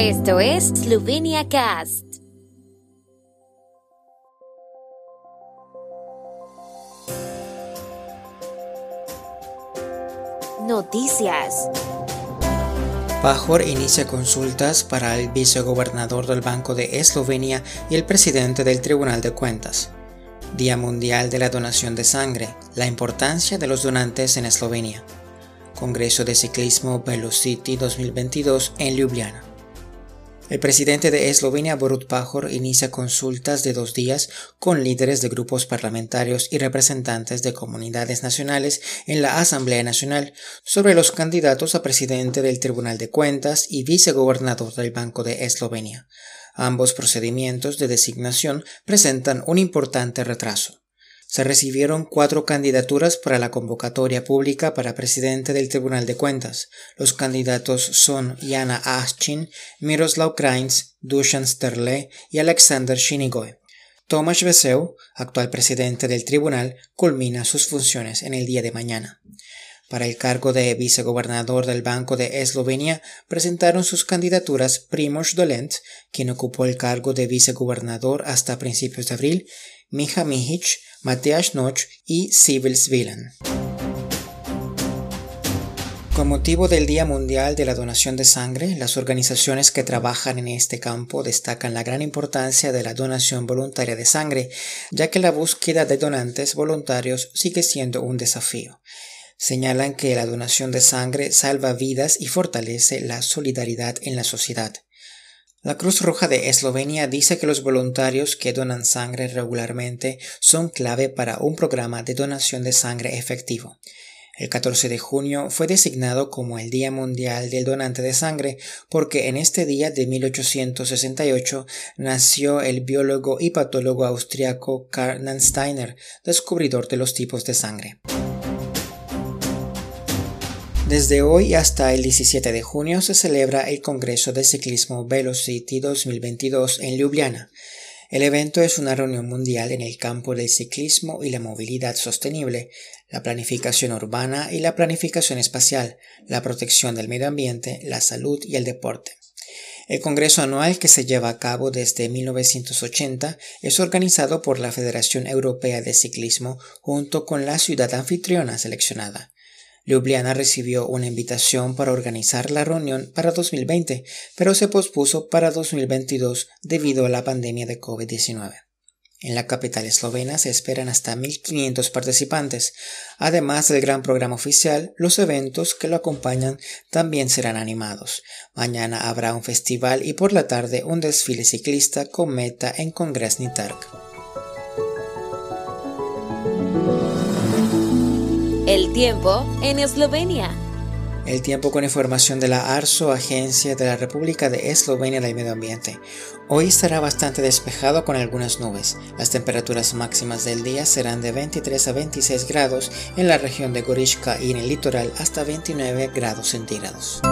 Esto es Slovenia Cast. Noticias. Pajor inicia consultas para el vicegobernador del Banco de Eslovenia y el presidente del Tribunal de Cuentas. Día Mundial de la Donación de Sangre, la importancia de los donantes en Eslovenia. Congreso de Ciclismo Velocity 2022 en Ljubljana. El presidente de Eslovenia, Borut Pajor, inicia consultas de dos días con líderes de grupos parlamentarios y representantes de comunidades nacionales en la Asamblea Nacional sobre los candidatos a presidente del Tribunal de Cuentas y vicegobernador del Banco de Eslovenia. Ambos procedimientos de designación presentan un importante retraso se recibieron cuatro candidaturas para la convocatoria pública para presidente del Tribunal de Cuentas. Los candidatos son Jana Aschin, Miroslav Krains, Dusan Sterle y Alexander Shinigoy. Tomasz Veseu, actual presidente del tribunal, culmina sus funciones en el día de mañana. Para el cargo de vicegobernador del Banco de Eslovenia presentaron sus candidaturas Primoz Dolent, quien ocupó el cargo de vicegobernador hasta principios de abril, Mija Mihic, Mateusz Noch y Sibyl Svilan. Con motivo del Día Mundial de la Donación de Sangre, las organizaciones que trabajan en este campo destacan la gran importancia de la donación voluntaria de sangre, ya que la búsqueda de donantes voluntarios sigue siendo un desafío. Señalan que la donación de sangre salva vidas y fortalece la solidaridad en la sociedad. La Cruz Roja de Eslovenia dice que los voluntarios que donan sangre regularmente son clave para un programa de donación de sangre efectivo. El 14 de junio fue designado como el Día Mundial del Donante de Sangre porque en este día de 1868 nació el biólogo y patólogo austriaco Karl Steiner, descubridor de los tipos de sangre. Desde hoy hasta el 17 de junio se celebra el Congreso de Ciclismo Velocity 2022 en Ljubljana. El evento es una reunión mundial en el campo del ciclismo y la movilidad sostenible, la planificación urbana y la planificación espacial, la protección del medio ambiente, la salud y el deporte. El Congreso anual que se lleva a cabo desde 1980 es organizado por la Federación Europea de Ciclismo junto con la ciudad anfitriona seleccionada. Ljubljana recibió una invitación para organizar la reunión para 2020, pero se pospuso para 2022 debido a la pandemia de COVID-19. En la capital eslovena se esperan hasta 1.500 participantes. Además del gran programa oficial, los eventos que lo acompañan también serán animados. Mañana habrá un festival y por la tarde un desfile ciclista con meta en Kongresni Trg. El tiempo en Eslovenia. El tiempo con información de la ARSO, Agencia de la República de Eslovenia del Medio Ambiente. Hoy estará bastante despejado con algunas nubes. Las temperaturas máximas del día serán de 23 a 26 grados en la región de Gorishka y en el litoral hasta 29 grados centígrados.